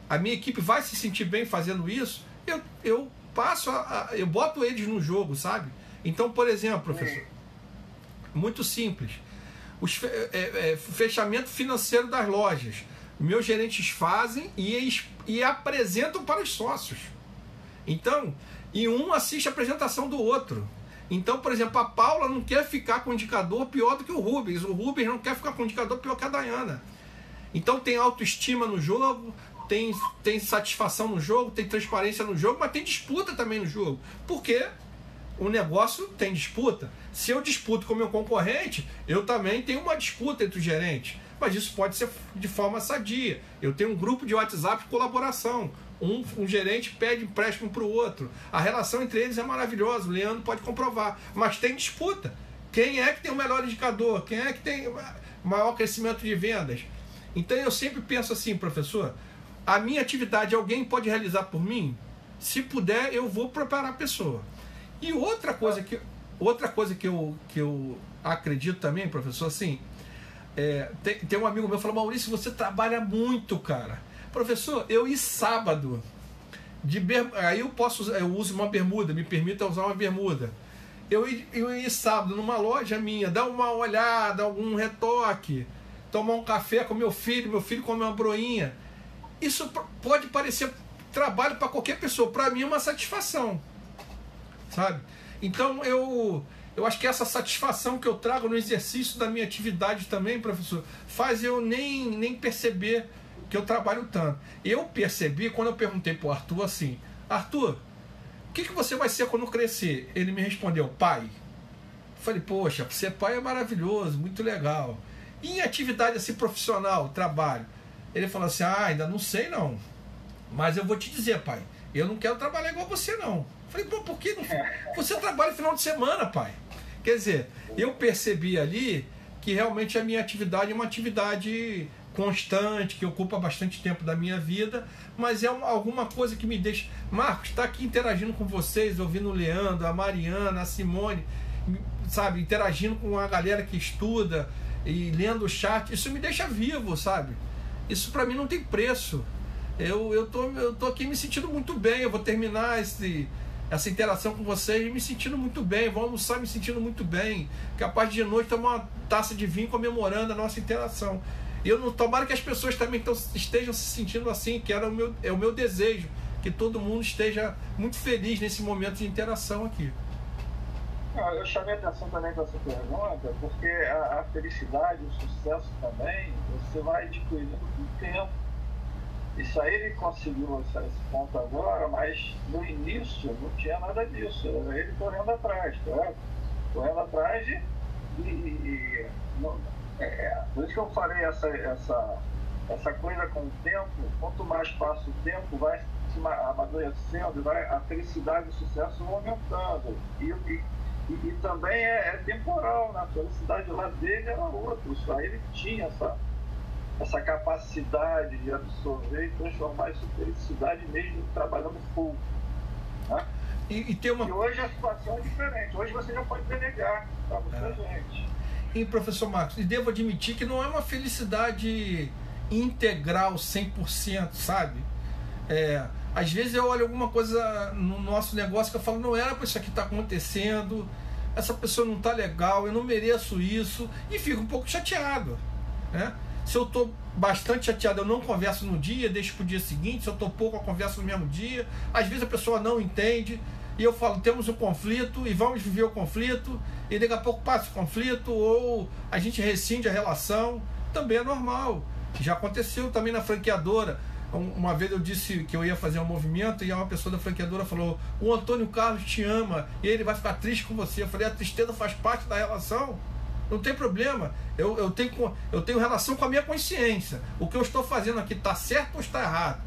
A minha equipe vai se sentir bem fazendo isso? Eu, eu passo, a, a- eu boto eles no jogo, sabe? Então, por exemplo, professor, muito simples. Os fe- é, é, fechamento financeiro das lojas. Meus gerentes fazem e, eles- e apresentam para os sócios. Então, e um assiste a apresentação do outro. Então, por exemplo, a Paula não quer ficar com indicador pior do que o Rubens. O Rubens não quer ficar com indicador pior que a Dayana. Então tem autoestima no jogo, tem, tem satisfação no jogo, tem transparência no jogo, mas tem disputa também no jogo. Porque o negócio tem disputa. Se eu disputo com meu concorrente, eu também tenho uma disputa entre os gerentes. Mas isso pode ser de forma sadia. Eu tenho um grupo de WhatsApp de colaboração. Um, um gerente pede empréstimo para o outro. A relação entre eles é maravilhosa. O Leandro pode comprovar. Mas tem disputa. Quem é que tem o melhor indicador? Quem é que tem maior crescimento de vendas? Então eu sempre penso assim, professor, a minha atividade alguém pode realizar por mim? Se puder, eu vou preparar a pessoa. E outra coisa que, outra coisa que, eu, que eu acredito também, professor, assim, é, tem, tem um amigo meu que falou, Maurício, você trabalha muito, cara. Professor, eu ir sábado, de ber... aí eu posso eu uso uma bermuda, me permita usar uma bermuda. Eu eu sábado numa loja minha, dar uma olhada, algum retoque, tomar um café com meu filho, meu filho comer uma broinha. Isso pode parecer trabalho para qualquer pessoa, para mim é uma satisfação sabe? Então eu eu acho que essa satisfação que eu trago no exercício da minha atividade também, professor, faz eu nem, nem perceber que eu trabalho tanto. Eu percebi quando eu perguntei pro Arthur assim: Arthur, o que, que você vai ser quando crescer? Ele me respondeu: pai. Falei, poxa, ser pai é maravilhoso, muito legal. E em atividade assim profissional, trabalho? Ele falou assim: ah, ainda não sei não. Mas eu vou te dizer, pai, eu não quero trabalhar igual você, não. Falei, pô, por que não? Você trabalha final de semana, pai. Quer dizer, eu percebi ali que realmente a minha atividade é uma atividade constante, que ocupa bastante tempo da minha vida, mas é uma- alguma coisa que me deixa. Marcos, está aqui interagindo com vocês, ouvindo o Leandro, a Mariana, a Simone, sabe, interagindo com a galera que estuda e lendo o chat, isso me deixa vivo, sabe? Isso para mim não tem preço. Eu, eu, tô, eu tô aqui me sentindo muito bem. Eu vou terminar esse, essa interação com vocês me sentindo muito bem. Vou almoçar me sentindo muito bem. Capaz de noite tomar uma taça de vinho comemorando a nossa interação. Eu não tomara que as pessoas também tão, estejam se sentindo assim, que era o meu, é o meu desejo. Que todo mundo esteja muito feliz nesse momento de interação aqui. Eu chamei atenção também para essa pergunta, porque a, a felicidade, o sucesso também, você vai adquirindo com o tempo. Isso aí ele conseguiu esse, esse ponto agora, mas no início não tinha nada disso. Era ele correndo atrás, correto? Correndo atrás e- e- não- é, por isso que eu falei essa, essa, essa coisa com o tempo, quanto mais passa o tempo, vai se amadurecendo, vai, a felicidade e o sucesso vão aumentando. E, e, e também é, é, temporal, né? a felicidade lá dele era outra, só ele tinha essa, essa capacidade de absorver e transformar isso em felicidade mesmo trabalhando full. Né? E, e, tem uma... e hoje a situação é diferente, hoje você já pode delegar para muita é. gente. E professor Marcos, e devo admitir que não é uma felicidade integral 100%, sabe? É, às vezes eu olho alguma coisa no nosso negócio que eu falo, não era para isso aqui estar tá acontecendo, essa pessoa não está legal, eu não mereço isso, e fico um pouco chateado. Né? Se eu estou bastante chateado, eu não converso no dia, deixo para o dia seguinte, se eu estou pouco, eu converso no mesmo dia. Às vezes a pessoa não entende, e eu falo, temos um conflito e vamos viver o conflito, e daqui a pouco passa o conflito, ou a gente rescinde a relação, também é normal. Já aconteceu também na franqueadora. Uma vez eu disse que eu ia fazer um movimento e uma pessoa da franqueadora falou: O Antônio Carlos te ama e ele vai ficar triste com você. Eu falei: A tristeza faz parte da relação. Não tem problema. Eu, eu, tenho, eu tenho relação com a minha consciência. O que eu estou fazendo aqui está certo ou está errado?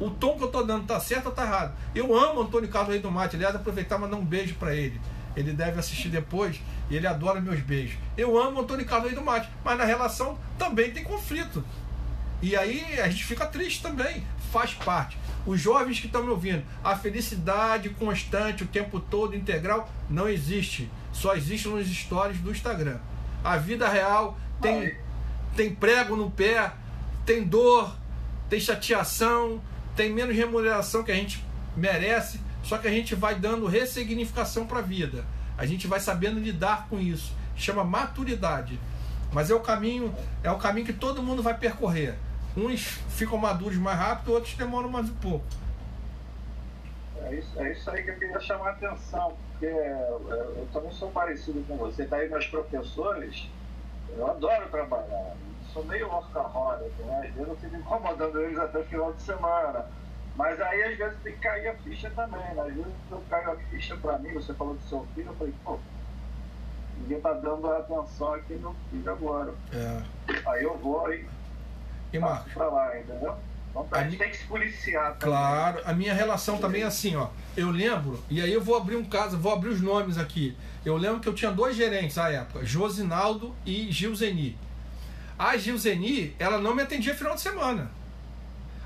O tom que eu estou dando está certo ou está errado? Eu amo Antônio Carlos Rei do Mate. Aliás, aproveitar e mandar um beijo para ele. Ele deve assistir depois e ele adora meus beijos. Eu amo Antônio Carlos Rei do Mate, mas na relação também tem conflito. E aí a gente fica triste também, faz parte. Os jovens que estão me ouvindo, a felicidade constante o tempo todo, integral, não existe. Só existe nos stories do Instagram. A vida real tem, tem prego no pé, tem dor, tem chateação, tem menos remuneração que a gente merece, só que a gente vai dando ressignificação para a vida. A gente vai sabendo lidar com isso. Chama maturidade. Mas é o caminho, é o caminho que todo mundo vai percorrer. Uns ficam maduros mais rápido, outros demoram mais um pouco. É isso, é isso aí que eu queria chamar a atenção, porque eu também sou parecido com você. Daí meus professores, eu adoro trabalhar. Sou meio workaholic, né? Às vezes eu fico incomodando eles até o final de semana. Mas aí às vezes tem que cair a ficha também, né? Às vezes eu caio a ficha para mim, você falou do seu filho, eu falei, pô, ninguém tá dando atenção aqui no filho agora. É. Aí eu vou e, e Marcos? pra lá, entendeu? Então, a, a gente tem que se policiar também. Claro, a minha relação também é assim, ó. Eu lembro, e aí eu vou abrir um caso, vou abrir os nomes aqui. Eu lembro que eu tinha dois gerentes à época, Josinaldo e Gil Zeni. A Gil Zeni, ela não me atendia final de semana.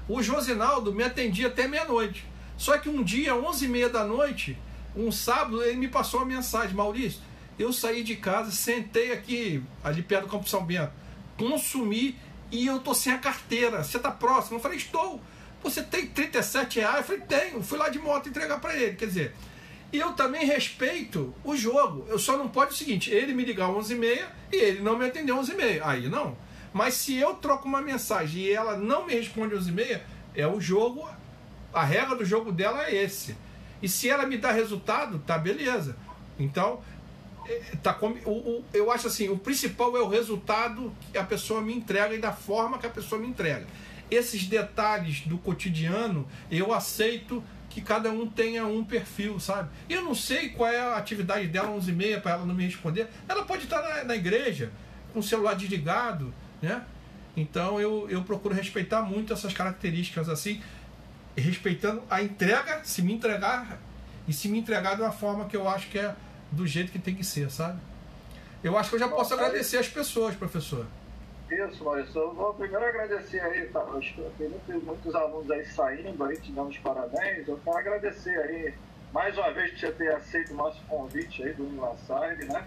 O Josinaldo me atendia até meia-noite. Só que um dia, 11h30 da noite, um sábado, ele me passou uma mensagem: Maurício, eu saí de casa, sentei aqui, ali perto do Campo São Bento, consumi e eu tô sem a carteira. Você tá próximo? Eu falei: Estou. Você tem 37 reais? Eu falei: Tenho. Fui lá de moto entregar para ele. Quer dizer, eu também respeito o jogo. Eu só não pode o seguinte: ele me ligar 11h30 e ele não me atender 11h30. Aí não. Mas se eu troco uma mensagem e ela não me responde às e meia, é o jogo, a regra do jogo dela é esse. E se ela me dá resultado, tá beleza. Então, tá com, o, o, eu acho assim, o principal é o resultado que a pessoa me entrega e da forma que a pessoa me entrega. Esses detalhes do cotidiano, eu aceito que cada um tenha um perfil, sabe? Eu não sei qual é a atividade dela 11 e meia para ela não me responder. Ela pode estar na, na igreja com o celular desligado, né? Então eu, eu procuro respeitar muito essas características assim, respeitando a entrega, se me entregar, e se me entregar de uma forma que eu acho que é do jeito que tem que ser, sabe? Eu acho que eu já posso agradecer as pessoas, professor. Isso, Maurício. Eu vou primeiro agradecer aí, tá? tem muitos, muitos alunos aí saindo aí, te dando os parabéns. Eu quero agradecer aí, mais uma vez, por você ter aceito o nosso convite aí do Unilassard, né?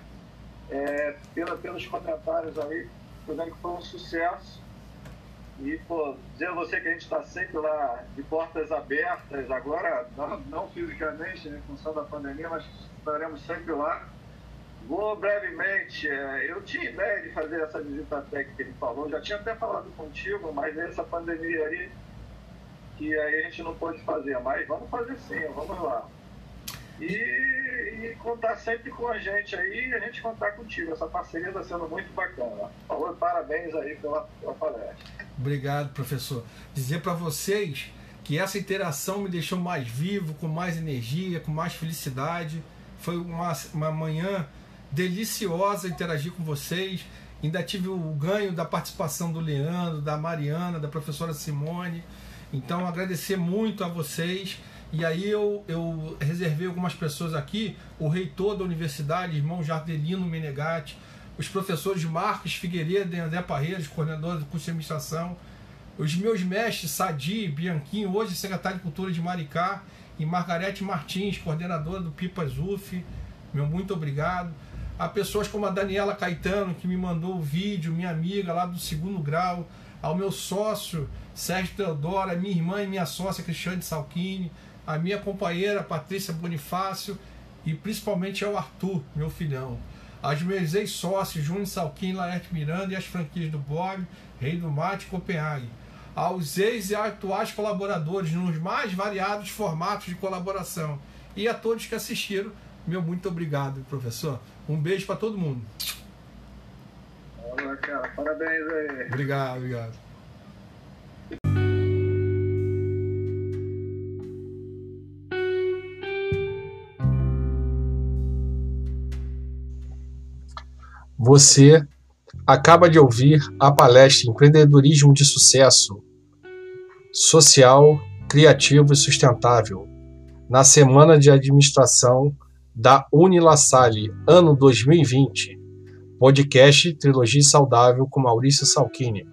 É, pela, pelos comentários aí dizendo que foi um sucesso. E, pô, dizer a você que a gente está sempre lá de portas abertas, agora, não, não fisicamente, né, em função da pandemia, mas estaremos sempre lá. Vou brevemente, é, eu tinha ideia de fazer essa visita técnica que ele falou, já tinha até falado contigo, mas essa pandemia aí, que aí a gente não pôde fazer, mas vamos fazer sim, vamos lá. E, e, contar sempre com a gente aí a gente contar contigo. Essa parceria está sendo muito bacana. Por parabéns aí pela, pela palestra. Obrigado, professor. Dizer para vocês que essa interação me deixou mais vivo, com mais energia, com mais felicidade. Foi uma, uma manhã deliciosa interagir com vocês. Ainda tive o ganho da participação do Leandro, da Mariana, da professora Simone. Então, agradecer muito a vocês. E aí eu, eu reservei algumas pessoas aqui, o reitor da universidade, irmão Jardelino Menegatti, os professores Marcos Figueiredo e André Parreiras, coordenador do curso de administração, os meus mestres Sadi, Bianquinho, hoje secretário de Cultura de Maricá, e Margarete Martins, coordenadora do Pipas UF, meu muito obrigado. A pessoas como a Daniela Caetano, que me mandou o vídeo, minha amiga lá do segundo grau, ao meu sócio Sérgio Teodoro, a minha irmã e minha sócia Cristiane Salchini, a minha companheira Patrícia Bonifácio e principalmente ao Arthur, meu filhão. Aos meus ex-sócios Júnior Salquim, Laerte Miranda e as franquias do Bob, Rei do Mate e Copenhague. Aos ex e atuais colaboradores nos mais variados formatos de colaboração. E a todos que assistiram, meu muito obrigado, professor. Um beijo para todo mundo. Olá, cara. Parabéns aí. Obrigado, obrigado. Você acaba de ouvir a palestra Empreendedorismo de Sucesso Social, Criativo e Sustentável na Semana de Administração da Unilassalle, ano 2020. Podcast Trilogia Saudável com Maurício Salchini.